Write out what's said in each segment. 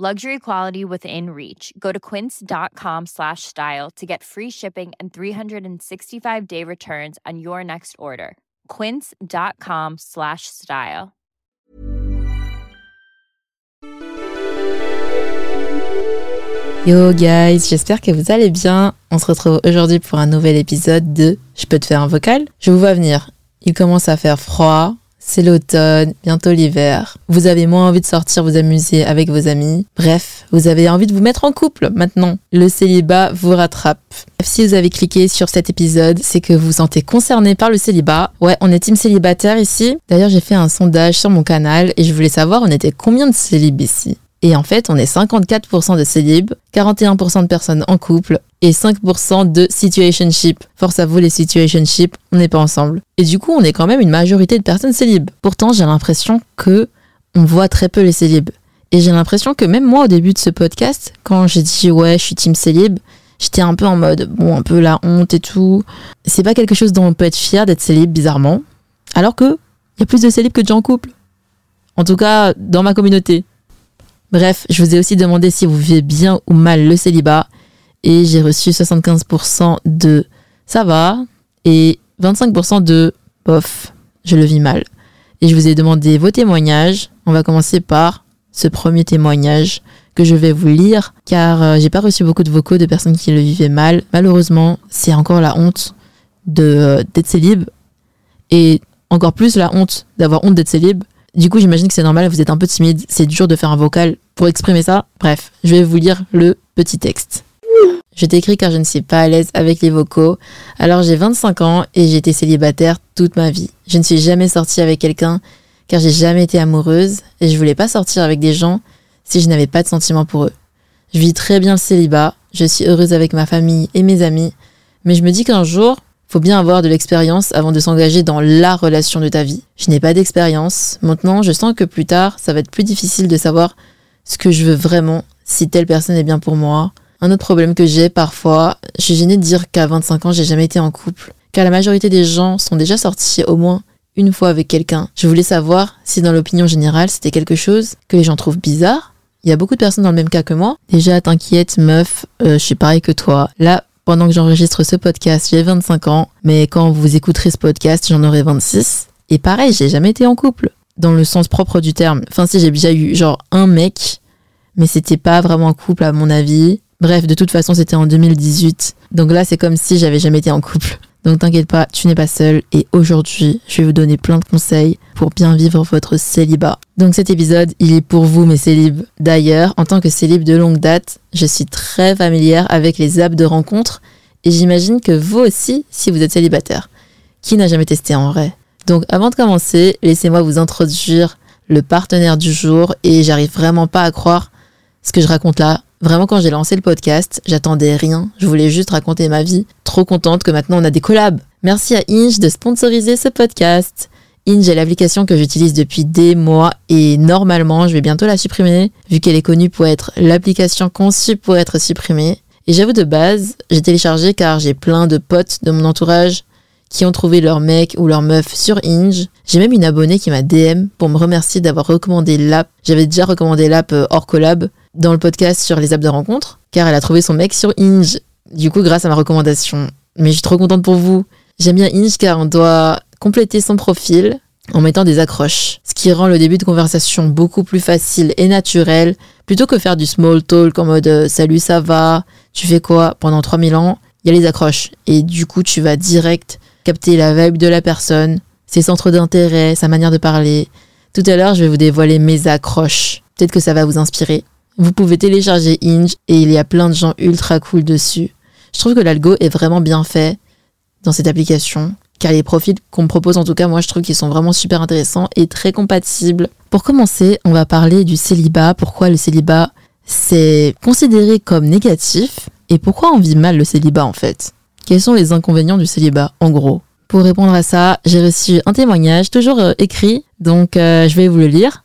Luxury quality within reach. Go to quince.com slash style to get free shipping and 365 day returns on your next order. Quince.com slash style. Yo guys, j'espère que vous allez bien. On se retrouve aujourd'hui pour un nouvel épisode de Je peux te faire un vocal? Je vous vois venir. Il commence à faire froid, c'est l'automne, bientôt l'hiver. Vous avez moins envie de sortir vous amuser avec vos amis. Bref, vous avez envie de vous mettre en couple maintenant. Le célibat vous rattrape. Si vous avez cliqué sur cet épisode, c'est que vous vous sentez concerné par le célibat. Ouais, on est team célibataire ici. D'ailleurs, j'ai fait un sondage sur mon canal et je voulais savoir on était combien de célibes ici? Et en fait, on est 54% de célib, 41% de personnes en couple et 5% de situationship. Force à vous les situationship, on n'est pas ensemble. Et du coup, on est quand même une majorité de personnes célib. Pourtant, j'ai l'impression que on voit très peu les célibes. Et j'ai l'impression que même moi, au début de ce podcast, quand j'ai dit ouais, je suis team célib, j'étais un peu en mode bon, un peu la honte et tout. C'est pas quelque chose dont on peut être fier d'être célib, bizarrement. Alors que il y a plus de célibes que de gens en couple. En tout cas, dans ma communauté. Bref, je vous ai aussi demandé si vous vivez bien ou mal le célibat et j'ai reçu 75% de ça va et 25% de bof, je le vis mal. Et je vous ai demandé vos témoignages. On va commencer par ce premier témoignage que je vais vous lire car euh, j'ai pas reçu beaucoup de vocaux de personnes qui le vivaient mal. Malheureusement, c'est encore la honte de euh, d'être célib et encore plus la honte d'avoir honte d'être célib du coup, j'imagine que c'est normal, vous êtes un peu timide, c'est dur de faire un vocal pour exprimer ça. Bref, je vais vous lire le petit texte. Je t'écris car je ne suis pas à l'aise avec les vocaux. Alors j'ai 25 ans et j'ai été célibataire toute ma vie. Je ne suis jamais sortie avec quelqu'un car j'ai jamais été amoureuse et je voulais pas sortir avec des gens si je n'avais pas de sentiments pour eux. Je vis très bien le célibat, je suis heureuse avec ma famille et mes amis, mais je me dis qu'un jour, faut bien avoir de l'expérience avant de s'engager dans la relation de ta vie. Je n'ai pas d'expérience. Maintenant, je sens que plus tard, ça va être plus difficile de savoir ce que je veux vraiment, si telle personne est bien pour moi. Un autre problème que j'ai parfois, je suis gênée de dire qu'à 25 ans, j'ai jamais été en couple. Car la majorité des gens sont déjà sortis au moins une fois avec quelqu'un. Je voulais savoir si dans l'opinion générale, c'était quelque chose que les gens trouvent bizarre. Il y a beaucoup de personnes dans le même cas que moi. Déjà, t'inquiète, meuf, euh, je suis pareil que toi. Là, pendant que j'enregistre ce podcast, j'ai 25 ans, mais quand vous écouterez ce podcast, j'en aurai 26. Et pareil, j'ai jamais été en couple, dans le sens propre du terme. Enfin, si j'ai déjà eu genre un mec, mais c'était pas vraiment un couple à mon avis. Bref, de toute façon, c'était en 2018. Donc là, c'est comme si j'avais jamais été en couple. Donc t'inquiète pas, tu n'es pas seul et aujourd'hui, je vais vous donner plein de conseils pour bien vivre votre célibat. Donc cet épisode, il est pour vous mes célibes. D'ailleurs, en tant que célib de longue date, je suis très familière avec les apps de rencontre et j'imagine que vous aussi si vous êtes célibataire. Qui n'a jamais testé en vrai? Donc avant de commencer, laissez-moi vous introduire le partenaire du jour et j'arrive vraiment pas à croire ce que je raconte là. Vraiment, quand j'ai lancé le podcast, j'attendais rien. Je voulais juste raconter ma vie. Trop contente que maintenant on a des collabs. Merci à Inge de sponsoriser ce podcast. Inge est l'application que j'utilise depuis des mois et normalement, je vais bientôt la supprimer vu qu'elle est connue pour être l'application conçue pour être supprimée. Et j'avoue de base, j'ai téléchargé car j'ai plein de potes de mon entourage qui ont trouvé leur mec ou leur meuf sur Inge. J'ai même une abonnée qui m'a DM pour me remercier d'avoir recommandé l'app. J'avais déjà recommandé l'app euh, hors collab dans le podcast sur les apps de rencontre, car elle a trouvé son mec sur Inge. Du coup, grâce à ma recommandation. Mais je suis trop contente pour vous. J'aime bien Inge car on doit compléter son profil en mettant des accroches, ce qui rend le début de conversation beaucoup plus facile et naturel, plutôt que faire du small talk en mode euh, salut ça va, tu fais quoi pendant 3000 ans, il y a les accroches et du coup tu vas direct capter la vibe de la personne, ses centres d'intérêt, sa manière de parler. Tout à l'heure, je vais vous dévoiler mes accroches. Peut-être que ça va vous inspirer. Vous pouvez télécharger Inge et il y a plein de gens ultra cool dessus. Je trouve que l'algo est vraiment bien fait dans cette application car les profils qu'on me propose, en tout cas, moi, je trouve qu'ils sont vraiment super intéressants et très compatibles. Pour commencer, on va parler du célibat. Pourquoi le célibat, c'est considéré comme négatif et pourquoi on vit mal le célibat, en fait? Quels sont les inconvénients du célibat, en gros? Pour répondre à ça, j'ai reçu un témoignage, toujours euh, écrit, donc euh, je vais vous le lire.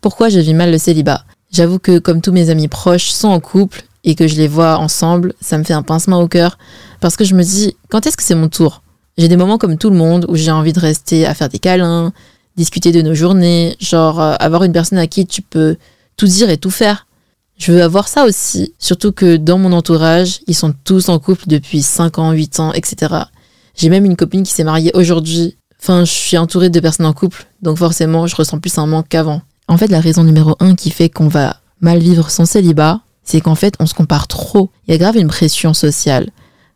Pourquoi je vis mal le célibat? J'avoue que comme tous mes amis proches sont en couple et que je les vois ensemble, ça me fait un pincement au cœur parce que je me dis quand est-ce que c'est mon tour? J'ai des moments comme tout le monde où j'ai envie de rester à faire des câlins, discuter de nos journées, genre euh, avoir une personne à qui tu peux tout dire et tout faire. Je veux avoir ça aussi, surtout que dans mon entourage, ils sont tous en couple depuis 5 ans, 8 ans, etc. J'ai même une copine qui s'est mariée aujourd'hui. Enfin, je suis entourée de personnes en couple, donc forcément, je ressens plus un manque qu'avant. En fait, la raison numéro 1 qui fait qu'on va mal vivre son célibat, c'est qu'en fait, on se compare trop. Il y a grave une pression sociale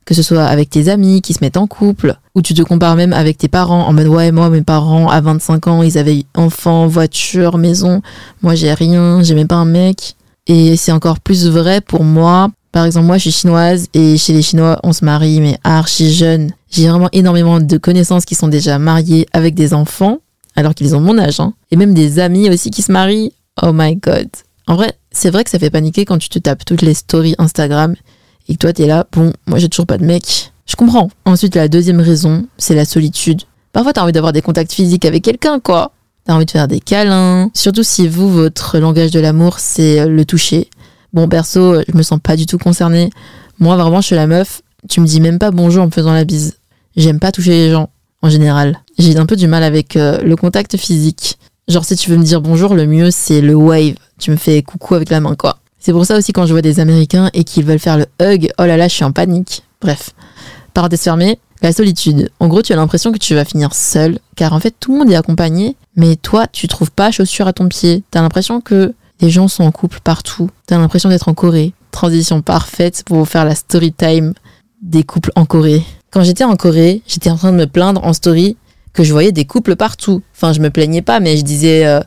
que ce soit avec tes amis qui se mettent en couple, ou tu te compares même avec tes parents en mode ouais moi mes parents à 25 ans ils avaient enfants, voiture, maison, moi j'ai rien, j'ai même pas un mec. Et c'est encore plus vrai pour moi. Par exemple moi je suis chinoise et chez les Chinois on se marie mais archi jeune. J'ai vraiment énormément de connaissances qui sont déjà mariées avec des enfants alors qu'ils ont mon âge. Hein. Et même des amis aussi qui se marient. Oh my god. En vrai, c'est vrai que ça fait paniquer quand tu te tapes toutes les stories Instagram et que toi t'es là, bon, moi j'ai toujours pas de mec. Je comprends. Ensuite, la deuxième raison, c'est la solitude. Parfois, t'as envie d'avoir des contacts physiques avec quelqu'un, quoi. T'as envie de faire des câlins. Surtout si vous, votre langage de l'amour, c'est le toucher. Bon, perso, je me sens pas du tout concernée. Moi, vraiment, je suis la meuf. Tu me dis même pas bonjour en me faisant la bise. J'aime pas toucher les gens, en général. J'ai un peu du mal avec euh, le contact physique. Genre, si tu veux me dire bonjour, le mieux, c'est le wave. Tu me fais coucou avec la main, quoi. C'est pour ça aussi quand je vois des Américains et qu'ils veulent faire le hug, oh là là, je suis en panique. Bref, parenthèse fermée, la solitude. En gros, tu as l'impression que tu vas finir seul, car en fait tout le monde est accompagné, mais toi, tu trouves pas chaussures à ton pied. T'as l'impression que les gens sont en couple partout. T'as l'impression d'être en Corée. Transition parfaite pour faire la story time des couples en Corée. Quand j'étais en Corée, j'étais en train de me plaindre en story que je voyais des couples partout. Enfin, je me plaignais pas, mais je disais, euh,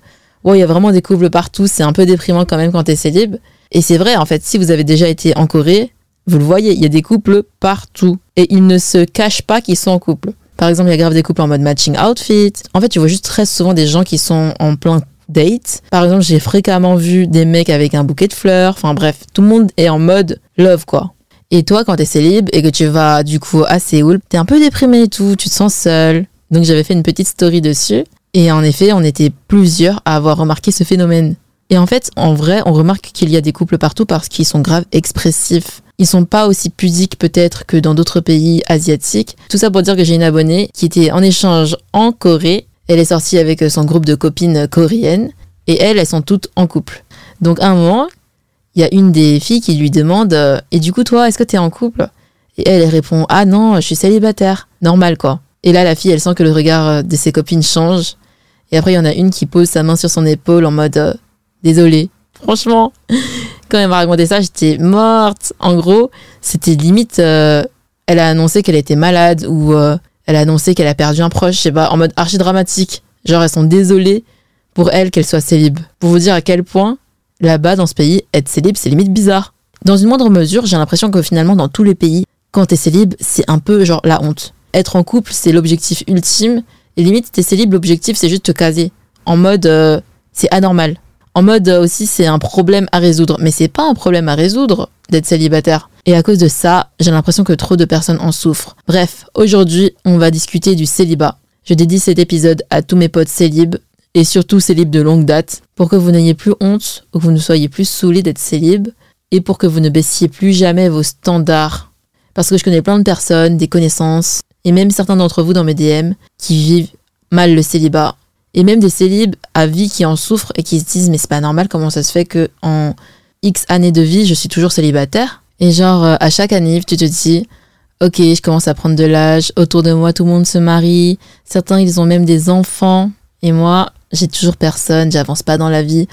ouais, il y a vraiment des couples partout, c'est un peu déprimant quand même quand t'es célib. Et c'est vrai, en fait, si vous avez déjà été en Corée, vous le voyez, il y a des couples partout. Et ils ne se cachent pas qu'ils sont en couple. Par exemple, il y a grave des couples en mode matching outfit. En fait, tu vois juste très souvent des gens qui sont en plein date. Par exemple, j'ai fréquemment vu des mecs avec un bouquet de fleurs. Enfin bref, tout le monde est en mode love, quoi. Et toi, quand t'es célib et que tu vas du coup à Séoul, t'es un peu déprimé et tout, tu te sens seul. Donc j'avais fait une petite story dessus. Et en effet, on était plusieurs à avoir remarqué ce phénomène. Et en fait, en vrai, on remarque qu'il y a des couples partout parce qu'ils sont grave expressifs. Ils sont pas aussi pudiques peut-être que dans d'autres pays asiatiques. Tout ça pour dire que j'ai une abonnée qui était en échange en Corée. Elle est sortie avec son groupe de copines coréennes et elles, elles sont toutes en couple. Donc à un moment, il y a une des filles qui lui demande euh, Et du coup, toi, est-ce que tu es en couple? Et elle, elle répond Ah non, je suis célibataire. Normal quoi. Et là, la fille, elle sent que le regard de ses copines change. Et après, il y en a une qui pose sa main sur son épaule en mode euh, Désolée. Franchement, quand elle m'a raconté ça, j'étais morte. En gros, c'était limite, euh, elle a annoncé qu'elle était malade ou euh, elle a annoncé qu'elle a perdu un proche, je sais pas, en mode archi dramatique. Genre, elles sont désolées pour elle qu'elle soit célib. Pour vous dire à quel point, là-bas, dans ce pays, être célib, c'est limite bizarre. Dans une moindre mesure, j'ai l'impression que finalement, dans tous les pays, quand t'es célib, c'est un peu genre la honte. Être en couple, c'est l'objectif ultime. Et limite, t'es célib, l'objectif, c'est juste te caser. En mode, euh, c'est anormal. En mode euh, aussi, c'est un problème à résoudre. Mais c'est pas un problème à résoudre d'être célibataire. Et à cause de ça, j'ai l'impression que trop de personnes en souffrent. Bref, aujourd'hui, on va discuter du célibat. Je dédie cet épisode à tous mes potes célibes et surtout célibes de longue date pour que vous n'ayez plus honte ou que vous ne soyez plus saoulés d'être célib. et pour que vous ne baissiez plus jamais vos standards. Parce que je connais plein de personnes, des connaissances, et même certains d'entre vous dans mes DM qui vivent mal le célibat. Et même des célibes à vie qui en souffrent et qui se disent mais c'est pas normal comment ça se fait que en X années de vie je suis toujours célibataire? Et genre euh, à chaque année tu te dis ok je commence à prendre de l'âge, autour de moi tout le monde se marie, certains ils ont même des enfants et moi j'ai toujours personne, j'avance pas dans la vie.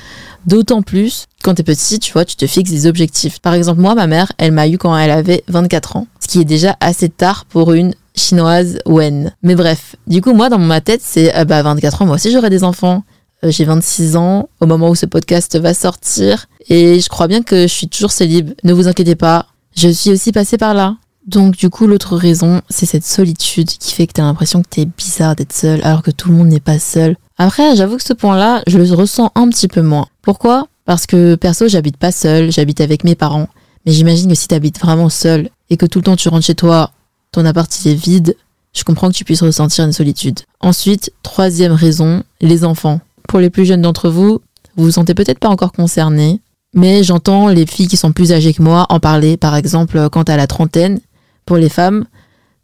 D'autant plus quand t'es petit, tu vois, tu te fixes des objectifs. Par exemple, moi, ma mère, elle m'a eu quand elle avait 24 ans, ce qui est déjà assez tard pour une chinoise Wen. Mais bref, du coup, moi, dans ma tête, c'est euh, bah 24 ans, moi aussi j'aurai des enfants. Euh, j'ai 26 ans au moment où ce podcast va sortir et je crois bien que je suis toujours célib. Ne vous inquiétez pas, je suis aussi passée par là. Donc du coup, l'autre raison, c'est cette solitude qui fait que t'as l'impression que t'es bizarre d'être seul alors que tout le monde n'est pas seul. Après, j'avoue que ce point-là, je le ressens un petit peu moins. Pourquoi? Parce que perso, j'habite pas seul, j'habite avec mes parents. Mais j'imagine que si t'habites vraiment seul et que tout le temps tu rentres chez toi, ton appart est vide, je comprends que tu puisses ressentir une solitude. Ensuite, troisième raison, les enfants. Pour les plus jeunes d'entre vous, vous vous sentez peut-être pas encore concernés, mais j'entends les filles qui sont plus âgées que moi en parler, par exemple quand à la trentaine. Pour les femmes,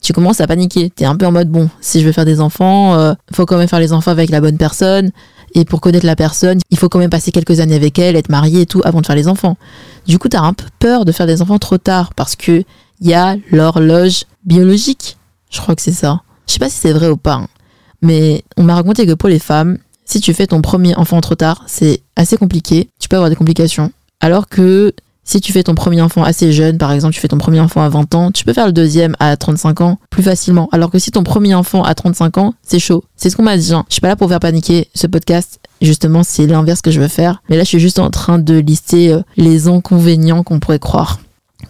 tu commences à paniquer. T'es un peu en mode bon, si je veux faire des enfants, euh, faut quand même faire les enfants avec la bonne personne. Et pour connaître la personne, il faut quand même passer quelques années avec elle, être marié et tout avant de faire les enfants. Du coup, t'as un peu peur de faire des enfants trop tard parce que il y a l'horloge biologique. Je crois que c'est ça. Je sais pas si c'est vrai ou pas. hein. Mais on m'a raconté que pour les femmes, si tu fais ton premier enfant trop tard, c'est assez compliqué. Tu peux avoir des complications. Alors que si tu fais ton premier enfant assez jeune, par exemple, tu fais ton premier enfant à 20 ans, tu peux faire le deuxième à 35 ans plus facilement. Alors que si ton premier enfant à 35 ans, c'est chaud. C'est ce qu'on m'a dit. hein. Je suis pas là pour faire paniquer. Ce podcast, justement, c'est l'inverse que je veux faire. Mais là, je suis juste en train de lister euh, les inconvénients qu'on pourrait croire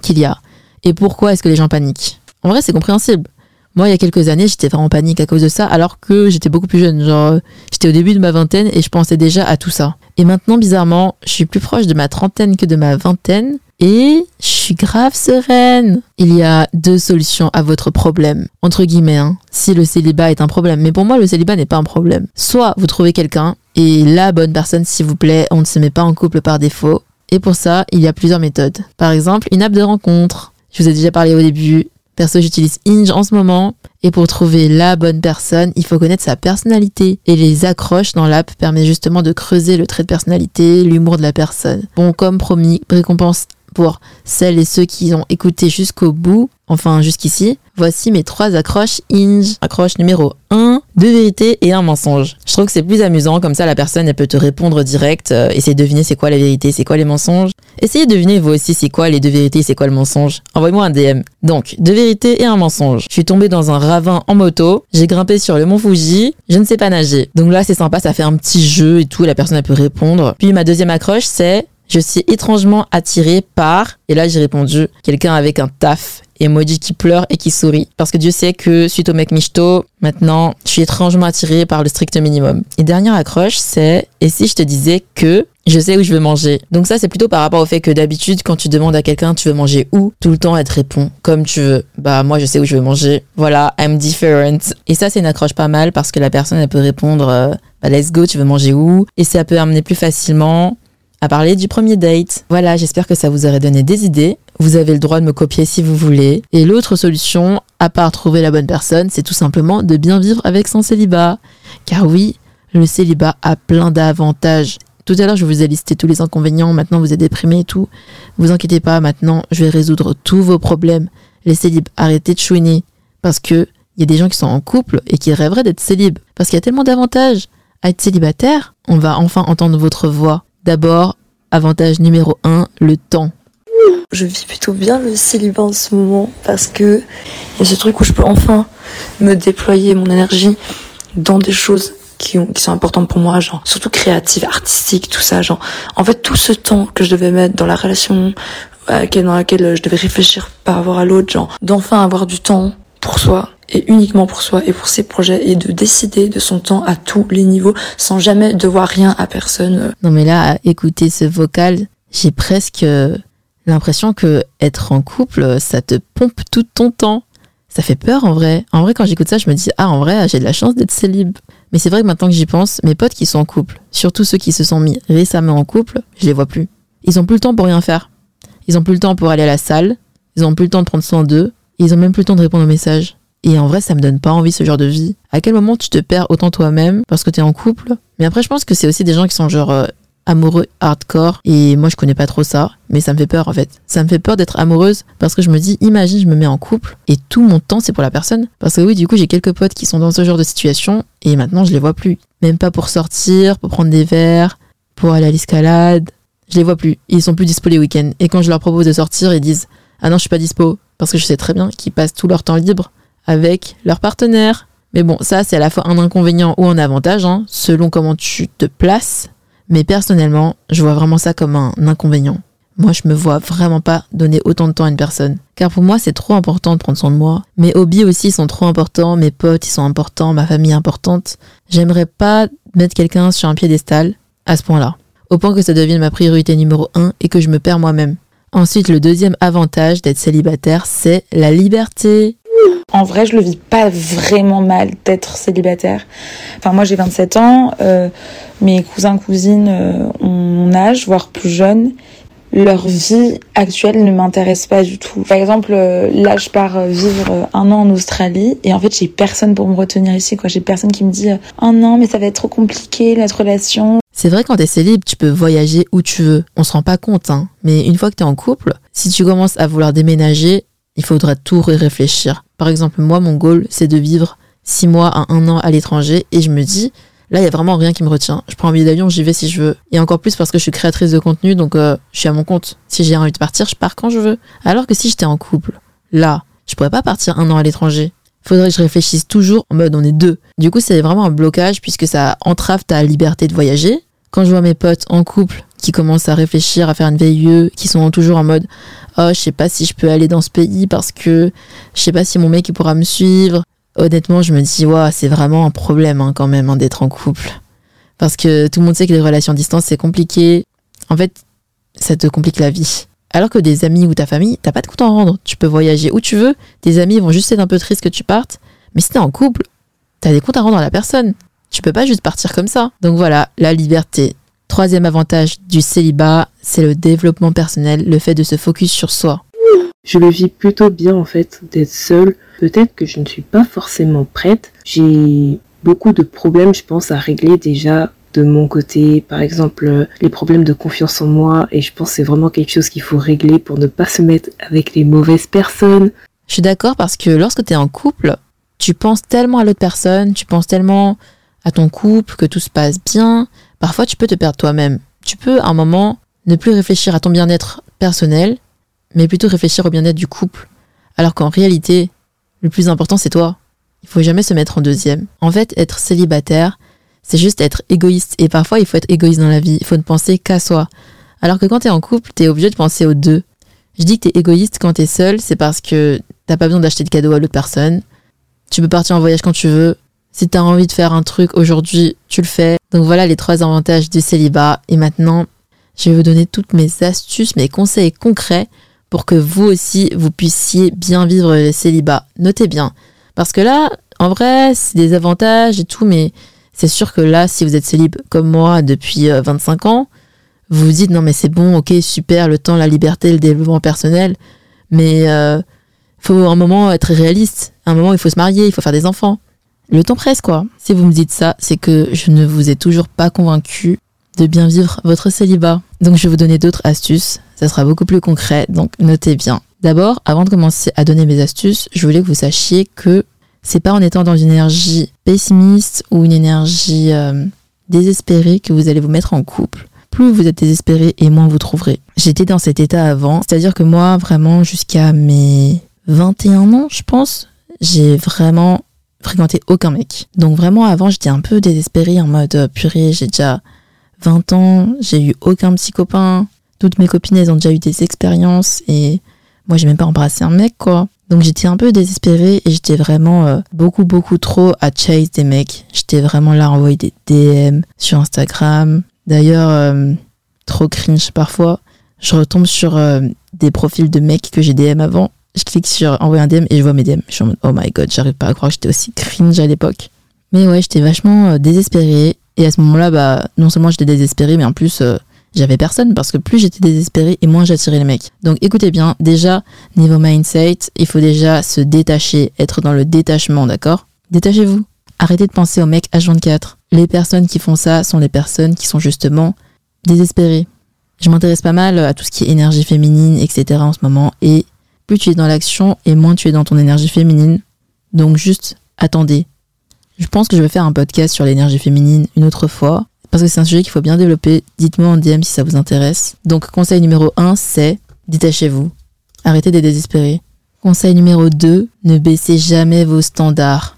qu'il y a. Et pourquoi est-ce que les gens paniquent? En vrai, c'est compréhensible. Moi, il y a quelques années, j'étais vraiment en panique à cause de ça, alors que j'étais beaucoup plus jeune. Genre, euh, j'étais au début de ma vingtaine et je pensais déjà à tout ça. Et maintenant, bizarrement, je suis plus proche de ma trentaine que de ma vingtaine. Et je suis grave sereine. Il y a deux solutions à votre problème. Entre guillemets, hein, si le célibat est un problème. Mais pour moi, le célibat n'est pas un problème. Soit vous trouvez quelqu'un, et la bonne personne, s'il vous plaît, on ne se met pas en couple par défaut. Et pour ça, il y a plusieurs méthodes. Par exemple, une app de rencontre. Je vous ai déjà parlé au début. Perso, j'utilise Inge en ce moment. Et pour trouver la bonne personne, il faut connaître sa personnalité. Et les accroches dans l'app permettent justement de creuser le trait de personnalité, l'humour de la personne. Bon, comme promis, récompense pour celles et ceux qui ont écouté jusqu'au bout, enfin jusqu'ici, voici mes trois accroches Inge. Accroche numéro 1, deux vérités et un mensonge. Je trouve que c'est plus amusant, comme ça la personne elle peut te répondre direct, euh, essayer de deviner c'est quoi la vérité, c'est quoi les mensonges. Essayez de deviner vous aussi c'est quoi les deux vérités, c'est quoi le mensonge. Envoyez-moi un DM. Donc, deux vérités et un mensonge. Je suis tombée dans un ravin en moto, j'ai grimpé sur le mont Fuji, je ne sais pas nager. Donc là c'est sympa, ça fait un petit jeu et tout, la personne elle peut répondre. Puis ma deuxième accroche c'est je suis étrangement attirée par, et là j'ai répondu, quelqu'un avec un taf, emoji qui pleure et qui sourit. Parce que Dieu sait que suite au mec michto, maintenant, je suis étrangement attirée par le strict minimum. Et dernière accroche, c'est, et si je te disais que je sais où je veux manger? Donc ça, c'est plutôt par rapport au fait que d'habitude, quand tu demandes à quelqu'un tu veux manger où, tout le temps elle te répond comme tu veux. Bah moi, je sais où je veux manger. Voilà, I'm different. Et ça, c'est une accroche pas mal parce que la personne, elle peut répondre, euh, bah let's go, tu veux manger où? Et ça peut amener plus facilement à parler du premier date. Voilà, j'espère que ça vous aurait donné des idées. Vous avez le droit de me copier si vous voulez. Et l'autre solution, à part trouver la bonne personne, c'est tout simplement de bien vivre avec son célibat. Car oui, le célibat a plein d'avantages. Tout à l'heure, je vous ai listé tous les inconvénients. Maintenant, vous êtes déprimé et tout. Vous inquiétez pas. Maintenant, je vais résoudre tous vos problèmes. Les célibes, arrêtez de chouiner. Parce que il y a des gens qui sont en couple et qui rêveraient d'être célibes. Parce qu'il y a tellement d'avantages. À être célibataire, on va enfin entendre votre voix. D'abord, avantage numéro 1, le temps. Je vis plutôt bien le célibat en ce moment parce que il y a ce truc où je peux enfin me déployer mon énergie dans des choses qui, ont- qui sont importantes pour moi, genre surtout créatives, artistiques, tout ça, genre en fait tout ce temps que je devais mettre dans la relation dans laquelle je devais réfléchir par rapport à l'autre, genre d'enfin avoir du temps pour soi et uniquement pour soi et pour ses projets et de décider de son temps à tous les niveaux sans jamais devoir rien à personne. Non mais là, à écouter ce vocal, j'ai presque euh, l'impression que être en couple, ça te pompe tout ton temps. Ça fait peur en vrai. En vrai, quand j'écoute ça, je me dis, ah en vrai, j'ai de la chance d'être célib. Mais c'est vrai que maintenant que j'y pense, mes potes qui sont en couple, surtout ceux qui se sont mis récemment en couple, je les vois plus. Ils ont plus le temps pour rien faire. Ils ont plus le temps pour aller à la salle, ils ont plus le temps de prendre soin d'eux, ils ont même plus le temps de répondre aux messages. Et en vrai, ça me donne pas envie ce genre de vie. À quel moment tu te perds autant toi-même parce que t'es en couple? Mais après, je pense que c'est aussi des gens qui sont genre euh, amoureux hardcore. Et moi, je connais pas trop ça, mais ça me fait peur en fait. Ça me fait peur d'être amoureuse parce que je me dis, imagine, je me mets en couple et tout mon temps c'est pour la personne. Parce que oui, du coup, j'ai quelques potes qui sont dans ce genre de situation et maintenant je les vois plus. Même pas pour sortir, pour prendre des verres, pour aller à l'escalade. Je les vois plus. Ils sont plus dispo les week-ends. Et quand je leur propose de sortir, ils disent, ah non, je suis pas dispo. Parce que je sais très bien qu'ils passent tout leur temps libre avec leur partenaire. Mais bon, ça, c'est à la fois un inconvénient ou un avantage, hein, selon comment tu te places. Mais personnellement, je vois vraiment ça comme un inconvénient. Moi, je me vois vraiment pas donner autant de temps à une personne. Car pour moi, c'est trop important de prendre soin de moi. Mes hobbies aussi sont trop importants, mes potes, ils sont importants, ma famille est importante. J'aimerais pas mettre quelqu'un sur un piédestal à ce point-là. Au point que ça devienne ma priorité numéro un et que je me perds moi-même. Ensuite, le deuxième avantage d'être célibataire, c'est la liberté. En vrai, je le vis pas vraiment mal d'être célibataire. Enfin, moi, j'ai 27 ans. Euh, mes cousins, cousines euh, ont mon âge, voire plus jeunes. Leur vie actuelle ne m'intéresse pas du tout. Par exemple, euh, là, je pars vivre un an en Australie et en fait, j'ai personne pour me retenir ici. J'ai personne qui me dit un an, mais ça va être trop compliqué notre relation. C'est vrai quand t'es célib, tu peux voyager où tu veux. On se rend pas compte, hein. Mais une fois que t'es en couple, si tu commences à vouloir déménager, il faudra tout réfléchir. Par exemple, moi, mon goal, c'est de vivre six mois à un an à l'étranger et je me dis, là, il y a vraiment rien qui me retient. Je prends un billet d'avion, j'y vais si je veux. Et encore plus parce que je suis créatrice de contenu, donc euh, je suis à mon compte. Si j'ai envie de partir, je pars quand je veux. Alors que si j'étais en couple, là, je pourrais pas partir un an à l'étranger. Faudrait que je réfléchisse toujours en mode on est deux. Du coup, c'est vraiment un blocage puisque ça entrave ta liberté de voyager. Quand je vois mes potes en couple qui commencent à réfléchir, à faire une VIE, qui sont toujours en mode oh je sais pas si je peux aller dans ce pays parce que je sais pas si mon mec il pourra me suivre. Honnêtement, je me dis ouais c'est vraiment un problème hein, quand même hein, d'être en couple parce que tout le monde sait que les relations à distance c'est compliqué. En fait, ça te complique la vie. Alors que des amis ou ta famille, t'as pas de compte à rendre. Tu peux voyager où tu veux. Tes amis vont juste être un peu tristes que tu partes. Mais si t'es en couple, t'as des comptes à rendre à la personne. Tu peux pas juste partir comme ça. Donc voilà, la liberté. Troisième avantage du célibat, c'est le développement personnel, le fait de se focus sur soi. Je le vis plutôt bien en fait d'être seule. Peut-être que je ne suis pas forcément prête. J'ai beaucoup de problèmes, je pense, à régler déjà de mon côté. Par exemple, les problèmes de confiance en moi. Et je pense que c'est vraiment quelque chose qu'il faut régler pour ne pas se mettre avec les mauvaises personnes. Je suis d'accord parce que lorsque tu es en couple, tu penses tellement à l'autre personne, tu penses tellement à ton couple, que tout se passe bien, Parfois, tu peux te perdre toi-même. Tu peux, à un moment, ne plus réfléchir à ton bien-être personnel, mais plutôt réfléchir au bien-être du couple. Alors qu'en réalité, le plus important, c'est toi. Il faut jamais se mettre en deuxième. En fait, être célibataire, c'est juste être égoïste. Et parfois, il faut être égoïste dans la vie. Il faut ne penser qu'à soi. Alors que quand tu es en couple, tu es obligé de penser aux deux. Je dis que tu es égoïste quand tu es seul, c'est parce que t'as pas besoin d'acheter de cadeaux à l'autre personne. Tu peux partir en voyage quand tu veux. Si tu as envie de faire un truc aujourd'hui, tu le fais. Donc voilà les trois avantages du célibat. Et maintenant, je vais vous donner toutes mes astuces, mes conseils concrets pour que vous aussi, vous puissiez bien vivre le célibat. Notez bien. Parce que là, en vrai, c'est des avantages et tout, mais c'est sûr que là, si vous êtes célib comme moi depuis 25 euh, ans, vous vous dites non mais c'est bon, ok, super, le temps, la liberté, le développement personnel, mais il euh, faut un moment être réaliste. Un moment, il faut se marier, il faut faire des enfants le temps presse quoi. Si vous me dites ça, c'est que je ne vous ai toujours pas convaincu de bien vivre votre célibat. Donc je vais vous donner d'autres astuces, ça sera beaucoup plus concret, donc notez bien. D'abord, avant de commencer à donner mes astuces, je voulais que vous sachiez que c'est pas en étant dans une énergie pessimiste ou une énergie euh, désespérée que vous allez vous mettre en couple. Plus vous êtes désespéré et moins vous trouverez. J'étais dans cet état avant, c'est-à-dire que moi, vraiment, jusqu'à mes 21 ans, je pense, j'ai vraiment fréquenté aucun mec. Donc vraiment avant j'étais un peu désespérée en mode euh, purée, j'ai déjà 20 ans, j'ai eu aucun petit copain. Toutes mes copines elles ont déjà eu des expériences et moi j'ai même pas embrassé un mec quoi. Donc j'étais un peu désespérée et j'étais vraiment euh, beaucoup beaucoup trop à chase des mecs. J'étais vraiment là à envoyer des DM sur Instagram. D'ailleurs euh, trop cringe parfois. Je retombe sur des profils de mecs que j'ai DM avant je clique sur envoyer un DM et je vois mes DM. Je suis en mode, oh my god, j'arrive pas à croire que j'étais aussi cringe à l'époque. Mais ouais, j'étais vachement euh, désespérée. Et à ce moment-là, bah, non seulement j'étais désespérée, mais en plus, euh, j'avais personne parce que plus j'étais désespérée et moins j'attirais les mecs. Donc écoutez bien, déjà, niveau mindset, il faut déjà se détacher, être dans le détachement, d'accord? Détachez-vous. Arrêtez de penser aux mecs H24. Les personnes qui font ça sont les personnes qui sont justement désespérées. Je m'intéresse pas mal à tout ce qui est énergie féminine, etc. en ce moment. Et plus tu es dans l'action et moins tu es dans ton énergie féminine. Donc juste attendez. Je pense que je vais faire un podcast sur l'énergie féminine une autre fois parce que c'est un sujet qu'il faut bien développer. Dites-moi en DM si ça vous intéresse. Donc conseil numéro 1, c'est détachez-vous. Arrêtez d'être désespéré. Conseil numéro 2, ne baissez jamais vos standards.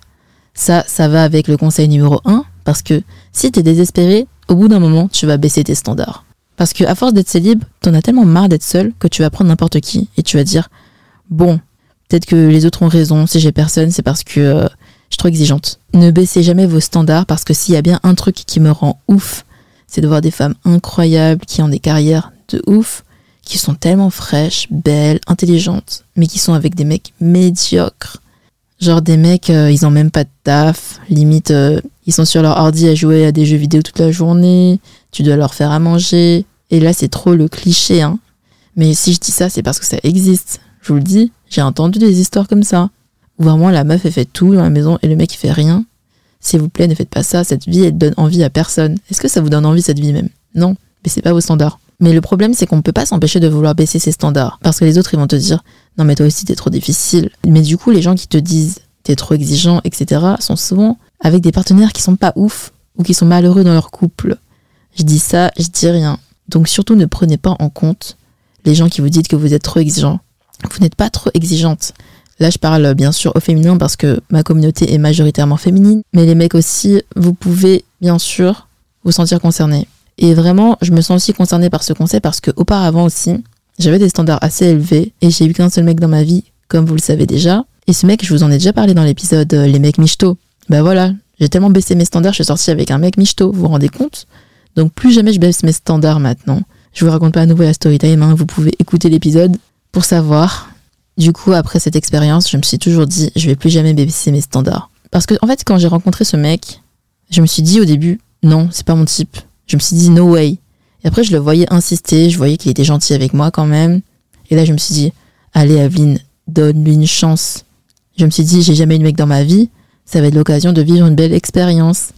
Ça, ça va avec le conseil numéro 1 parce que si tu es désespéré, au bout d'un moment, tu vas baisser tes standards. Parce que à force d'être célib, t'en as tellement marre d'être seul que tu vas prendre n'importe qui et tu vas dire bon, peut-être que les autres ont raison, si j'ai personne, c'est parce que euh, je suis trop exigeante. Ne baissez jamais vos standards parce que s'il y a bien un truc qui me rend ouf, c'est de voir des femmes incroyables qui ont des carrières de ouf, qui sont tellement fraîches, belles, intelligentes, mais qui sont avec des mecs médiocres. Genre des mecs, euh, ils ont même pas de taf, limite, euh, ils sont sur leur ordi à jouer à des jeux vidéo toute la journée, tu dois leur faire à manger. Et là, c'est trop le cliché, hein. Mais si je dis ça, c'est parce que ça existe. Je vous le dis, j'ai entendu des histoires comme ça. Où vraiment la meuf, elle fait tout dans la maison et le mec, il fait rien. S'il vous plaît, ne faites pas ça. Cette vie, elle donne envie à personne. Est-ce que ça vous donne envie, cette vie même? Non. Mais c'est pas vos standards. Mais le problème, c'est qu'on ne peut pas s'empêcher de vouloir baisser ses standards. Parce que les autres, ils vont te dire, non, mais toi aussi, t'es trop difficile. Mais du coup, les gens qui te disent, t'es trop exigeant, etc., sont souvent avec des partenaires qui sont pas ouf ou qui sont malheureux dans leur couple. Je dis ça, je dis rien. Donc surtout, ne prenez pas en compte les gens qui vous disent que vous êtes trop exigeant. Vous n'êtes pas trop exigeante. Là, je parle bien sûr au féminin parce que ma communauté est majoritairement féminine. Mais les mecs aussi, vous pouvez bien sûr vous sentir concernés. Et vraiment, je me sens aussi concernée par ce conseil parce que auparavant aussi, j'avais des standards assez élevés et j'ai eu qu'un seul mec dans ma vie, comme vous le savez déjà. Et ce mec, je vous en ai déjà parlé dans l'épisode euh, Les mecs michto. Bah voilà, j'ai tellement baissé mes standards, je suis sortie avec un mec michto, vous vous rendez compte? Donc plus jamais je baisse mes standards maintenant. Je vous raconte pas à nouveau la story time, hein, vous pouvez écouter l'épisode pour savoir. Du coup, après cette expérience, je me suis toujours dit, je vais plus jamais baisser mes standards. Parce que, en fait, quand j'ai rencontré ce mec, je me suis dit au début, non, c'est pas mon type. Je me suis dit, no way. Et après, je le voyais insister, je voyais qu'il était gentil avec moi quand même. Et là, je me suis dit, allez, Aveline, donne-lui une chance. Je me suis dit, j'ai jamais eu de mec dans ma vie, ça va être l'occasion de vivre une belle expérience.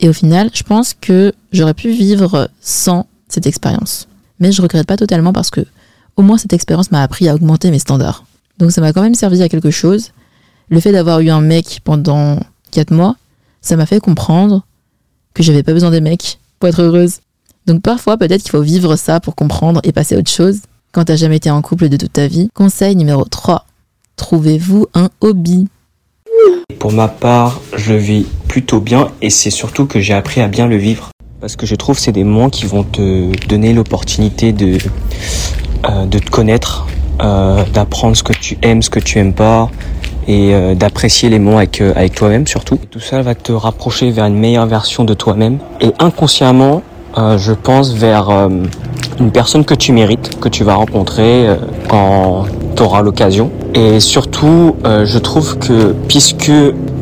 Et au final, je pense que j'aurais pu vivre sans cette expérience. Mais je regrette pas totalement parce que au moins cette expérience m'a appris à augmenter mes standards. Donc ça m'a quand même servi à quelque chose. Le fait d'avoir eu un mec pendant 4 mois, ça m'a fait comprendre que j'avais pas besoin des mecs pour être heureuse. Donc parfois, peut-être qu'il faut vivre ça pour comprendre et passer à autre chose quand t'as jamais été en couple de toute ta vie. Conseil numéro 3. Trouvez-vous un hobby. Pour ma part, je vis plutôt bien et c'est surtout que j'ai appris à bien le vivre. Parce que je trouve que c'est des moments qui vont te donner l'opportunité de, euh, de te connaître, euh, d'apprendre ce que tu aimes, ce que tu aimes pas et euh, d'apprécier les moments avec, avec toi-même surtout. tout ça va te rapprocher vers une meilleure version de toi-même et inconsciemment, je pense vers une personne que tu mérites, que tu vas rencontrer quand tu auras l'occasion. Et surtout, je trouve que puisque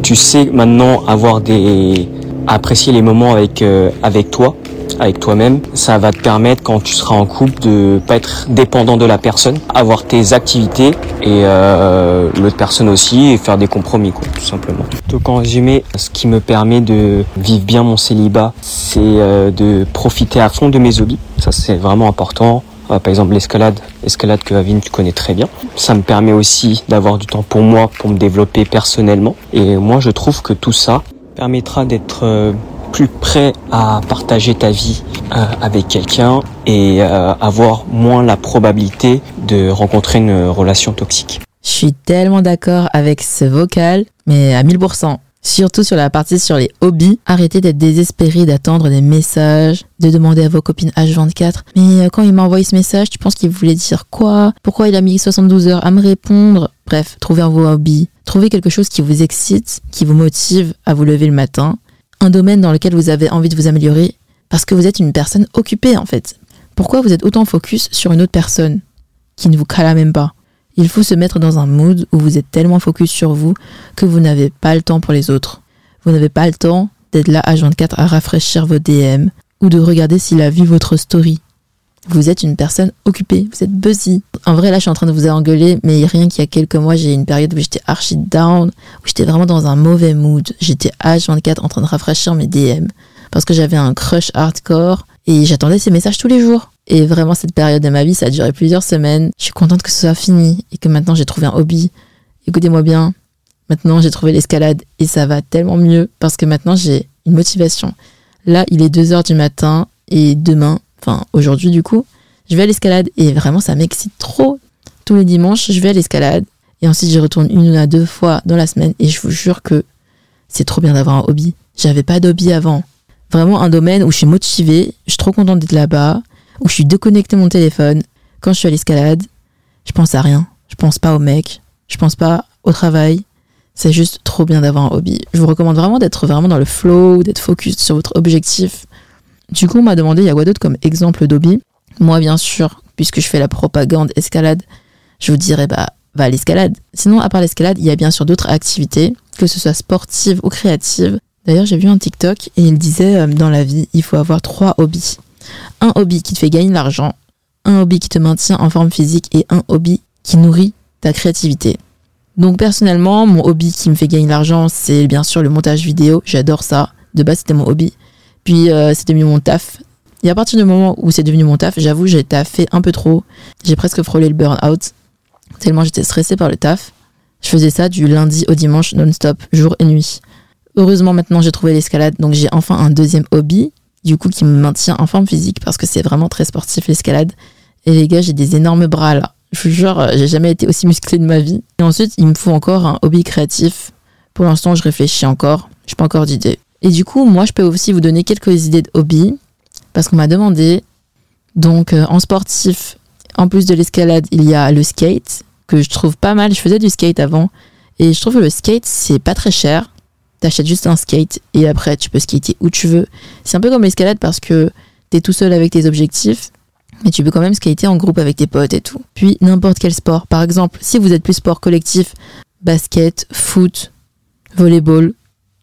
tu sais maintenant avoir des apprécier les moments avec euh, avec toi, avec toi-même. Ça va te permettre quand tu seras en couple de pas être dépendant de la personne, avoir tes activités et euh, l'autre personne aussi et faire des compromis quoi, tout simplement. Donc en résumé, ce qui me permet de vivre bien mon célibat, c'est euh, de profiter à fond de mes hobbies. Ça c'est vraiment important. par exemple l'escalade, l'escalade que Avine tu connais très bien. Ça me permet aussi d'avoir du temps pour moi, pour me développer personnellement. Et moi je trouve que tout ça, permettra d'être euh, plus prêt à partager ta vie euh, avec quelqu'un et euh, avoir moins la probabilité de rencontrer une relation toxique. Je suis tellement d'accord avec ce vocal, mais à 1000%. Surtout sur la partie sur les hobbies. Arrêtez d'être désespéré, d'attendre des messages, de demander à vos copines H24. Mais quand il m'a envoyé ce message, tu penses qu'il voulait dire quoi? Pourquoi il a mis 72 heures à me répondre? Bref, trouvez un vos hobbies. Trouvez quelque chose qui vous excite, qui vous motive à vous lever le matin. Un domaine dans lequel vous avez envie de vous améliorer parce que vous êtes une personne occupée en fait. Pourquoi vous êtes autant focus sur une autre personne qui ne vous cala même pas? Il faut se mettre dans un mood où vous êtes tellement focus sur vous que vous n'avez pas le temps pour les autres. Vous n'avez pas le temps d'être là à 24 à rafraîchir vos DM ou de regarder s'il a vu votre story. Vous êtes une personne occupée, vous êtes busy. En vrai, là, je suis en train de vous engueuler, mais rien qu'il y a quelques mois, j'ai eu une période où j'étais archi down, où j'étais vraiment dans un mauvais mood. J'étais H24 en train de rafraîchir mes DM parce que j'avais un crush hardcore et j'attendais ces messages tous les jours. Et vraiment, cette période de ma vie, ça a duré plusieurs semaines. Je suis contente que ce soit fini et que maintenant j'ai trouvé un hobby. Écoutez-moi bien, maintenant j'ai trouvé l'escalade et ça va tellement mieux parce que maintenant j'ai une motivation. Là, il est 2 heures du matin et demain, enfin aujourd'hui du coup, je vais à l'escalade et vraiment ça m'excite trop. Tous les dimanches, je vais à l'escalade et ensuite j'y retourne une ou deux fois dans la semaine et je vous jure que c'est trop bien d'avoir un hobby. J'avais pas d'hobby avant. Vraiment un domaine où je suis motivée, je suis trop contente d'être là-bas, où je suis déconnectée mon téléphone. Quand je suis à l'escalade, je pense à rien. Je pense pas au mec, je pense pas au travail. C'est juste trop bien d'avoir un hobby. Je vous recommande vraiment d'être vraiment dans le flow, d'être focus sur votre objectif. Du coup, on m'a demandé, il y a quoi d'autre comme exemple d'hobby? Moi, bien sûr, puisque je fais la propagande escalade, je vous dirais, bah, va à l'escalade. Sinon, à part l'escalade, il y a bien sûr d'autres activités, que ce soit sportives ou créatives. D'ailleurs, j'ai vu un TikTok et il disait, euh, dans la vie, il faut avoir trois hobbies. Un hobby qui te fait gagner de l'argent, un hobby qui te maintient en forme physique et un hobby qui nourrit ta créativité. Donc personnellement, mon hobby qui me fait gagner de l'argent, c'est bien sûr le montage vidéo. J'adore ça. De base, c'était mon hobby. Puis euh, c'est devenu mon taf. Et à partir du moment où c'est devenu mon taf, j'avoue, j'ai taffé un peu trop. J'ai presque frôlé le burn-out. Tellement j'étais stressée par le taf. Je faisais ça du lundi au dimanche non-stop, jour et nuit. Heureusement, maintenant j'ai trouvé l'escalade, donc j'ai enfin un deuxième hobby, du coup qui me maintient en forme physique parce que c'est vraiment très sportif l'escalade. Et les gars, j'ai des énormes bras là. Je vous jure, euh, j'ai jamais été aussi musclé de ma vie. Et ensuite, il me faut encore un hobby créatif. Pour l'instant, je réfléchis encore. Je n'ai pas encore d'idée. Et du coup, moi, je peux aussi vous donner quelques idées de hobby parce qu'on m'a demandé. Donc, euh, en sportif, en plus de l'escalade, il y a le skate que je trouve pas mal. Je faisais du skate avant et je trouve que le skate, c'est pas très cher. T'achètes juste un skate et après, tu peux skater où tu veux. C'est un peu comme l'escalade parce que t'es tout seul avec tes objectifs mais tu peux quand même skater en groupe avec tes potes et tout. Puis n'importe quel sport. Par exemple, si vous êtes plus sport collectif, basket, foot, volleyball,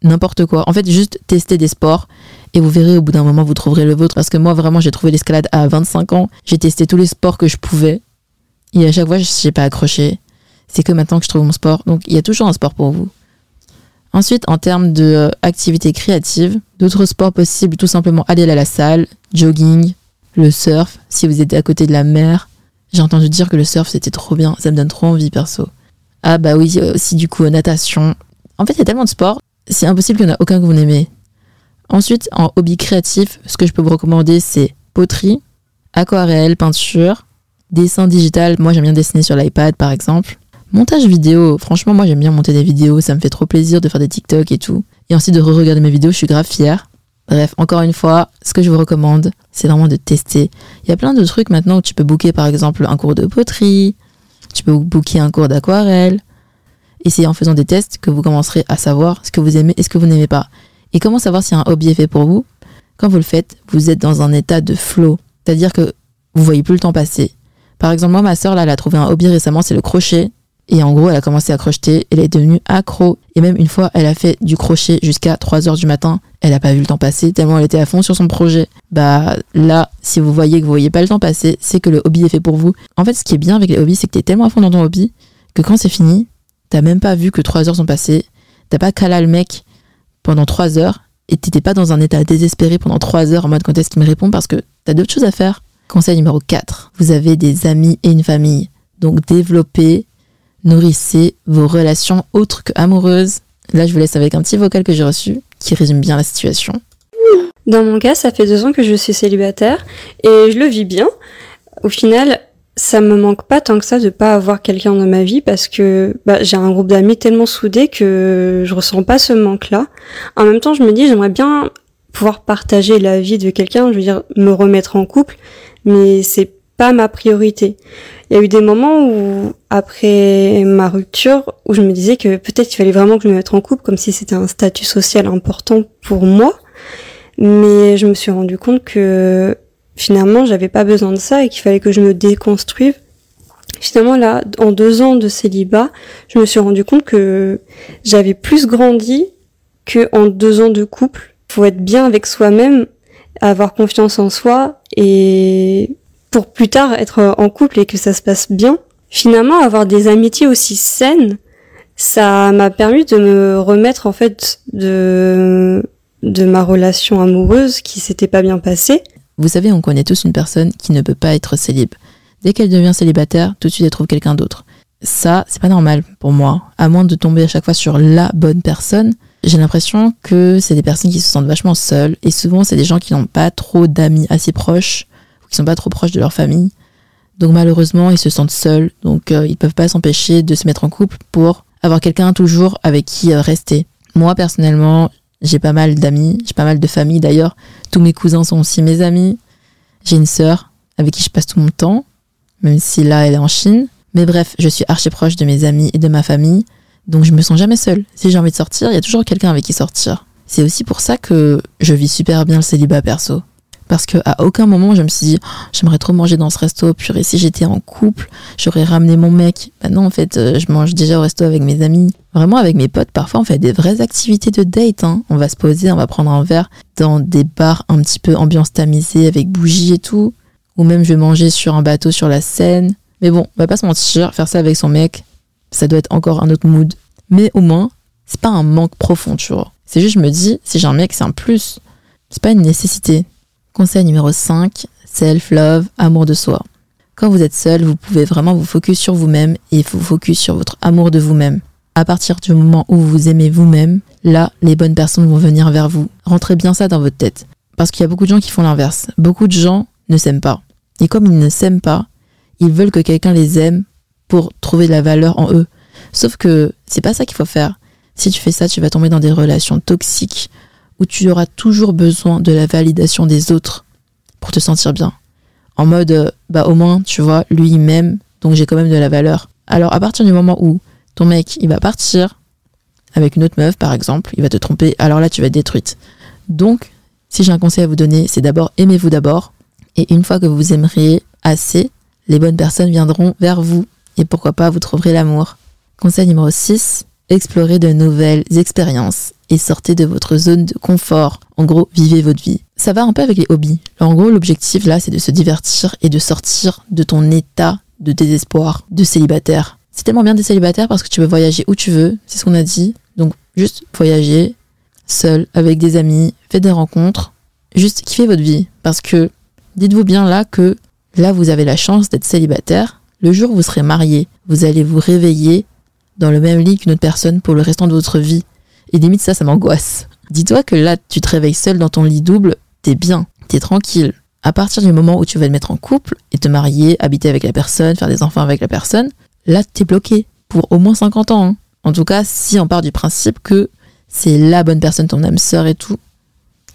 n'importe quoi. En fait, juste tester des sports et vous verrez au bout d'un moment, vous trouverez le vôtre. Parce que moi, vraiment, j'ai trouvé l'escalade à 25 ans. J'ai testé tous les sports que je pouvais. Et à chaque fois, je n'ai pas accroché. C'est que maintenant que je trouve mon sport. Donc, il y a toujours un sport pour vous. Ensuite, en termes de euh, créative, d'autres sports possibles, tout simplement aller à la salle, jogging, le surf, si vous êtes à côté de la mer. J'ai entendu dire que le surf c'était trop bien, ça me donne trop envie perso. Ah bah oui, aussi du coup natation. En fait, il y a tellement de sports, c'est impossible qu'il n'y en a aucun que vous n'aimez. Ensuite, en hobby créatif, ce que je peux vous recommander, c'est poterie, aquarelle, peinture, dessin digital. Moi, j'aime bien dessiner sur l'iPad, par exemple. Montage vidéo. Franchement, moi, j'aime bien monter des vidéos. Ça me fait trop plaisir de faire des TikTok et tout. Et ensuite de re-regarder mes vidéos, je suis grave fière. Bref, encore une fois, ce que je vous recommande, c'est vraiment de tester. Il y a plein de trucs maintenant où tu peux booker par exemple un cours de poterie, tu peux booker un cours d'aquarelle. Et c'est en faisant des tests que vous commencerez à savoir ce que vous aimez et ce que vous n'aimez pas. Et comment savoir si un hobby est fait pour vous? Quand vous le faites, vous êtes dans un état de flow. C'est-à-dire que vous voyez plus le temps passer. Par exemple, moi, ma soeur, là, elle a trouvé un hobby récemment, c'est le crochet. Et en gros, elle a commencé à crocheter, elle est devenue accro. Et même une fois, elle a fait du crochet jusqu'à 3 heures du matin. Elle a pas vu le temps passer tellement elle était à fond sur son projet. Bah là, si vous voyez que vous voyez pas le temps passer, c'est que le hobby est fait pour vous. En fait, ce qui est bien avec les hobbies, c'est que tu es tellement à fond dans ton hobby que quand c'est fini, t'as même pas vu que 3 heures sont passées. T'as pas calé le mec pendant 3 heures et t'étais pas dans un état désespéré pendant 3 heures en mode quand est-ce qu'il me répond parce que t'as d'autres choses à faire. Conseil numéro 4. Vous avez des amis et une famille. Donc développez nourrissez vos relations autres que amoureuses. Là, je vous laisse avec un petit vocal que j'ai reçu qui résume bien la situation. Dans mon cas, ça fait deux ans que je suis célibataire et je le vis bien. Au final, ça me manque pas tant que ça de pas avoir quelqu'un dans ma vie parce que bah, j'ai un groupe d'amis tellement soudé que je ressens pas ce manque-là. En même temps, je me dis j'aimerais bien pouvoir partager la vie de quelqu'un, je veux dire me remettre en couple, mais c'est pas ma priorité. Il y a eu des moments où, après ma rupture, où je me disais que peut-être il fallait vraiment que je me mette en couple, comme si c'était un statut social important pour moi. Mais je me suis rendu compte que finalement, j'avais pas besoin de ça et qu'il fallait que je me déconstruise. Finalement, là, en deux ans de célibat, je me suis rendu compte que j'avais plus grandi que en deux ans de couple. Faut être bien avec soi-même, avoir confiance en soi et pour plus tard être en couple et que ça se passe bien. Finalement, avoir des amitiés aussi saines, ça m'a permis de me remettre en fait de de ma relation amoureuse qui s'était pas bien passée. Vous savez, on connaît tous une personne qui ne peut pas être célib. Dès qu'elle devient célibataire, tout de suite elle trouve quelqu'un d'autre. Ça, c'est pas normal pour moi. À moins de tomber à chaque fois sur la bonne personne, j'ai l'impression que c'est des personnes qui se sentent vachement seules. Et souvent, c'est des gens qui n'ont pas trop d'amis assez proches, ou qui sont pas trop proches de leur famille. Donc malheureusement, ils se sentent seuls. Donc euh, ils peuvent pas s'empêcher de se mettre en couple pour avoir quelqu'un toujours avec qui euh, rester. Moi, personnellement, j'ai pas mal d'amis, j'ai pas mal de familles d'ailleurs. Tous mes cousins sont aussi mes amis. J'ai une sœur avec qui je passe tout mon temps, même si là elle est en Chine. Mais bref, je suis archi proche de mes amis et de ma famille, donc je me sens jamais seule. Si j'ai envie de sortir, il y a toujours quelqu'un avec qui sortir. C'est aussi pour ça que je vis super bien le célibat perso. Parce que à aucun moment je me suis dit oh, j'aimerais trop manger dans ce resto, purée si j'étais en couple, j'aurais ramené mon mec. Bah non en fait euh, je mange déjà au resto avec mes amis. Vraiment avec mes potes, parfois on fait des vraies activités de date. Hein. On va se poser, on va prendre un verre dans des bars un petit peu ambiance tamisée avec bougies et tout. Ou même je vais manger sur un bateau sur la Seine. Mais bon, on va pas se mentir, faire ça avec son mec, ça doit être encore un autre mood. Mais au moins, c'est pas un manque profond, tu vois. C'est juste, je me dis, si j'ai un mec, c'est un plus. C'est pas une nécessité. Conseil numéro 5, self-love, amour de soi. Quand vous êtes seul, vous pouvez vraiment vous focus sur vous-même et vous focus sur votre amour de vous-même. À partir du moment où vous aimez vous-même, là, les bonnes personnes vont venir vers vous. Rentrez bien ça dans votre tête. Parce qu'il y a beaucoup de gens qui font l'inverse. Beaucoup de gens ne s'aiment pas. Et comme ils ne s'aiment pas, ils veulent que quelqu'un les aime pour trouver de la valeur en eux. Sauf que c'est pas ça qu'il faut faire. Si tu fais ça, tu vas tomber dans des relations toxiques où tu auras toujours besoin de la validation des autres pour te sentir bien. En mode, euh, bah au moins, tu vois, lui il m'aime, donc j'ai quand même de la valeur. Alors à partir du moment où ton mec il va partir avec une autre meuf par exemple, il va te tromper, alors là tu vas être détruite. Donc, si j'ai un conseil à vous donner, c'est d'abord aimez-vous d'abord, et une fois que vous aimeriez assez, les bonnes personnes viendront vers vous, et pourquoi pas vous trouverez l'amour. Conseil numéro 6, explorez de nouvelles expériences sortez de votre zone de confort. En gros, vivez votre vie. Ça va un peu avec les hobbies. en gros, l'objectif là, c'est de se divertir et de sortir de ton état de désespoir, de célibataire. C'est tellement bien des célibataires parce que tu peux voyager où tu veux, c'est ce qu'on a dit. Donc, juste voyager, seul, avec des amis, faites des rencontres, juste kiffez votre vie. Parce que, dites-vous bien là que là, vous avez la chance d'être célibataire. Le jour où vous serez marié, vous allez vous réveiller dans le même lit qu'une autre personne pour le restant de votre vie. Et limite ça, ça m'angoisse. Dis-toi que là, tu te réveilles seul dans ton lit double, t'es bien, t'es tranquille. À partir du moment où tu vas te mettre en couple et te marier, habiter avec la personne, faire des enfants avec la personne, là, t'es bloqué pour au moins 50 ans. Hein. En tout cas, si on part du principe que c'est la bonne personne, ton âme sœur et tout.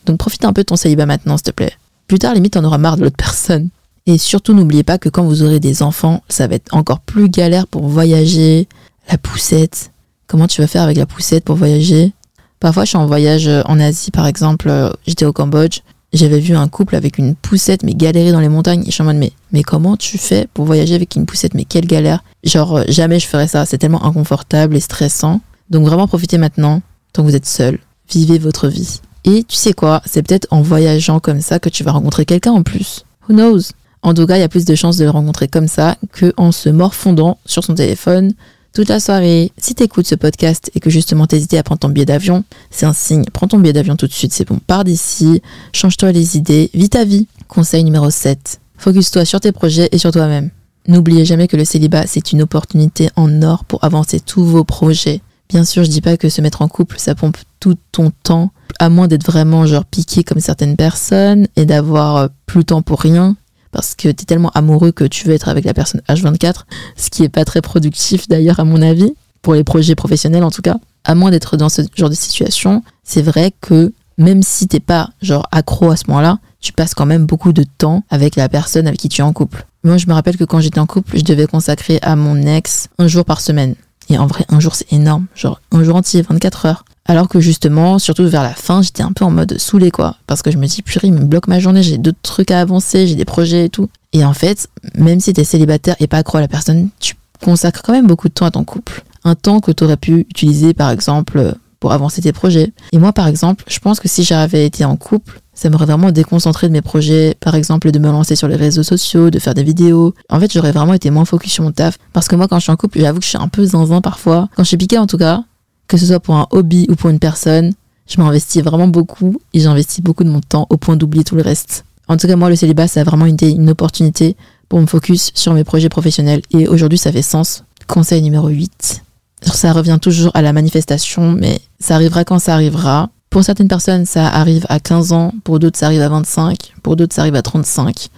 Donc profite un peu de ton célibat maintenant, s'il te plaît. Plus tard, limite, t'en auras marre de l'autre personne. Et surtout, n'oubliez pas que quand vous aurez des enfants, ça va être encore plus galère pour voyager, la poussette. Comment tu vas faire avec la poussette pour voyager? Parfois, je suis en voyage euh, en Asie, par exemple, euh, j'étais au Cambodge, j'avais vu un couple avec une poussette, mais galérer dans les montagnes, et je suis en mode, mais, mais comment tu fais pour voyager avec une poussette? Mais quelle galère! Genre, euh, jamais je ferais ça, c'est tellement inconfortable et stressant. Donc vraiment, profitez maintenant, tant que vous êtes seul, vivez votre vie. Et tu sais quoi, c'est peut-être en voyageant comme ça que tu vas rencontrer quelqu'un en plus. Who knows? En tout cas, il y a plus de chances de le rencontrer comme ça que en se morfondant sur son téléphone toute la soirée. Si t'écoutes ce podcast et que justement t'hésitais à prendre ton billet d'avion, c'est un signe. Prends ton billet d'avion tout de suite, c'est bon. Pars d'ici, change-toi les idées, vis ta vie. Conseil numéro 7. Focus-toi sur tes projets et sur toi-même. N'oubliez jamais que le célibat, c'est une opportunité en or pour avancer tous vos projets. Bien sûr, je dis pas que se mettre en couple, ça pompe tout ton temps, à moins d'être vraiment genre piqué comme certaines personnes et d'avoir euh, plus le temps pour rien parce que tu tellement amoureux que tu veux être avec la personne H24, ce qui est pas très productif d'ailleurs à mon avis, pour les projets professionnels en tout cas. À moins d'être dans ce genre de situation, c'est vrai que même si t'es pas genre accro à ce moment-là, tu passes quand même beaucoup de temps avec la personne avec qui tu es en couple. Moi, je me rappelle que quand j'étais en couple, je devais consacrer à mon ex un jour par semaine. Et en vrai, un jour, c'est énorme. Genre, un jour entier, 24 heures. Alors que justement, surtout vers la fin, j'étais un peu en mode saoulé quoi. Parce que je me dis, purée, il me bloque ma journée, j'ai d'autres trucs à avancer, j'ai des projets et tout. Et en fait, même si t'es célibataire et pas accro à la personne, tu consacres quand même beaucoup de temps à ton couple. Un temps que t'aurais pu utiliser par exemple pour avancer tes projets. Et moi par exemple, je pense que si j'avais été en couple, Ça m'aurait vraiment déconcentré de mes projets, par exemple de me lancer sur les réseaux sociaux, de faire des vidéos. En fait, j'aurais vraiment été moins focus sur mon taf. Parce que moi, quand je suis en couple, j'avoue que je suis un peu zinzin parfois. Quand je suis piquée, en tout cas, que ce soit pour un hobby ou pour une personne, je m'investis vraiment beaucoup et j'investis beaucoup de mon temps au point d'oublier tout le reste. En tout cas, moi, le célibat, ça a vraiment été une opportunité pour me focus sur mes projets professionnels. Et aujourd'hui, ça fait sens. Conseil numéro 8. Ça revient toujours à la manifestation, mais ça arrivera quand ça arrivera. Pour certaines personnes, ça arrive à 15 ans, pour d'autres, ça arrive à 25, pour d'autres, ça arrive à 35,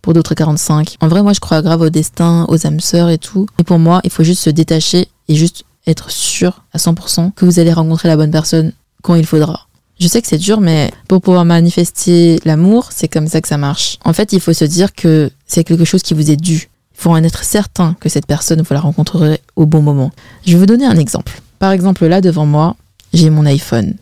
pour d'autres, 45. En vrai, moi, je crois grave au destin, aux âmes sœurs et tout. Et pour moi, il faut juste se détacher et juste être sûr à 100% que vous allez rencontrer la bonne personne quand il faudra. Je sais que c'est dur, mais pour pouvoir manifester l'amour, c'est comme ça que ça marche. En fait, il faut se dire que c'est quelque chose qui vous est dû. Il faut en être certain que cette personne, vous la rencontrerez au bon moment. Je vais vous donner un exemple. Par exemple, là, devant moi, j'ai mon iPhone.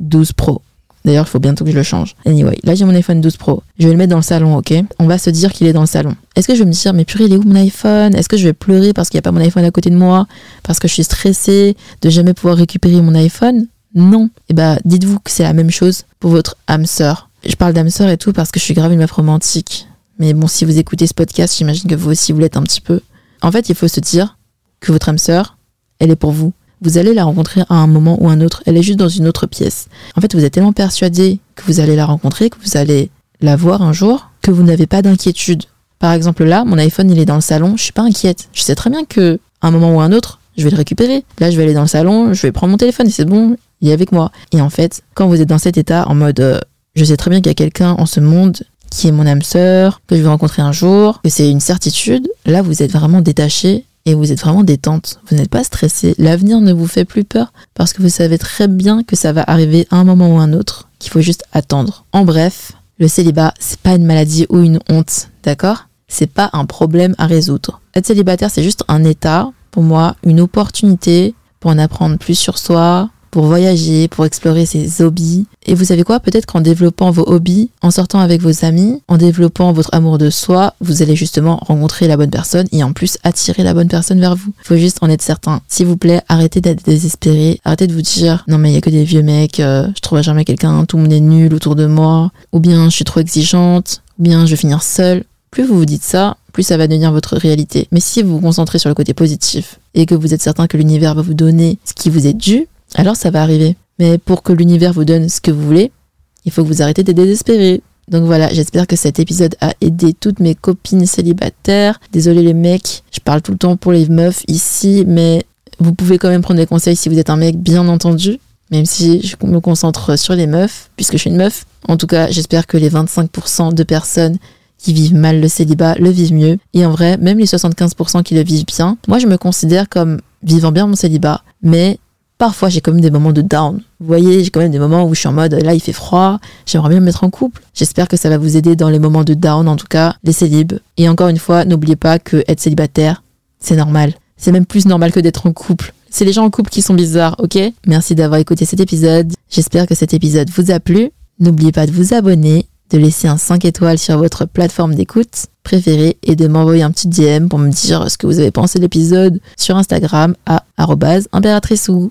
12 Pro. D'ailleurs, il faut bientôt que je le change. Anyway, là j'ai mon iPhone 12 Pro. Je vais le mettre dans le salon, ok? On va se dire qu'il est dans le salon. Est-ce que je vais me dire, mais purée, il est où mon iPhone? Est-ce que je vais pleurer parce qu'il n'y a pas mon iPhone à côté de moi? Parce que je suis stressée de jamais pouvoir récupérer mon iPhone? Non. Et eh bah, dites-vous que c'est la même chose pour votre âme sœur. Je parle d'âme sœur et tout parce que je suis grave une meuf romantique. Mais bon, si vous écoutez ce podcast, j'imagine que vous aussi vous l'êtes un petit peu. En fait, il faut se dire que votre âme sœur, elle est pour vous vous allez la rencontrer à un moment ou un autre. Elle est juste dans une autre pièce. En fait, vous êtes tellement persuadé que vous allez la rencontrer, que vous allez la voir un jour, que vous n'avez pas d'inquiétude. Par exemple, là, mon iPhone, il est dans le salon, je suis pas inquiète. Je sais très bien que, à un moment ou un autre, je vais le récupérer. Là, je vais aller dans le salon, je vais prendre mon téléphone et c'est bon, il est avec moi. Et en fait, quand vous êtes dans cet état, en mode, euh, je sais très bien qu'il y a quelqu'un en ce monde qui est mon âme sœur, que je vais rencontrer un jour, que c'est une certitude, là, vous êtes vraiment détaché et vous êtes vraiment détente. Vous n'êtes pas stressé. L'avenir ne vous fait plus peur parce que vous savez très bien que ça va arriver à un moment ou un autre, qu'il faut juste attendre. En bref, le célibat, c'est pas une maladie ou une honte, d'accord? C'est pas un problème à résoudre. Être célibataire, c'est juste un état, pour moi, une opportunité pour en apprendre plus sur soi, pour voyager, pour explorer ses hobbies. Et vous savez quoi? Peut-être qu'en développant vos hobbies, en sortant avec vos amis, en développant votre amour de soi, vous allez justement rencontrer la bonne personne et en plus attirer la bonne personne vers vous. Faut juste en être certain. S'il vous plaît, arrêtez d'être désespéré. Arrêtez de vous dire non mais il y a que des vieux mecs, euh, je trouverai jamais quelqu'un, tout le monde est nul autour de moi, ou bien je suis trop exigeante, ou bien je vais finir seule. Plus vous vous dites ça, plus ça va devenir votre réalité. Mais si vous vous concentrez sur le côté positif et que vous êtes certain que l'univers va vous donner ce qui vous est dû, alors ça va arriver. Mais pour que l'univers vous donne ce que vous voulez, il faut que vous arrêtez de désespérer. Donc voilà, j'espère que cet épisode a aidé toutes mes copines célibataires. Désolé les mecs, je parle tout le temps pour les meufs ici, mais vous pouvez quand même prendre des conseils si vous êtes un mec, bien entendu. Même si je me concentre sur les meufs, puisque je suis une meuf. En tout cas, j'espère que les 25% de personnes qui vivent mal le célibat le vivent mieux. Et en vrai, même les 75% qui le vivent bien, moi je me considère comme vivant bien mon célibat, mais parfois j'ai quand même des moments de down. Vous voyez, j'ai quand même des moments où je suis en mode là il fait froid, j'aimerais bien me mettre en couple. J'espère que ça va vous aider dans les moments de down, en tout cas les célibes. Et encore une fois, n'oubliez pas que être célibataire, c'est normal. C'est même plus normal que d'être en couple. C'est les gens en couple qui sont bizarres, ok? Merci d'avoir écouté cet épisode. J'espère que cet épisode vous a plu. N'oubliez pas de vous abonner de laisser un 5 étoiles sur votre plateforme d'écoute préférée et de m'envoyer un petit DM pour me dire ce que vous avez pensé de l'épisode sur Instagram à impératriceu.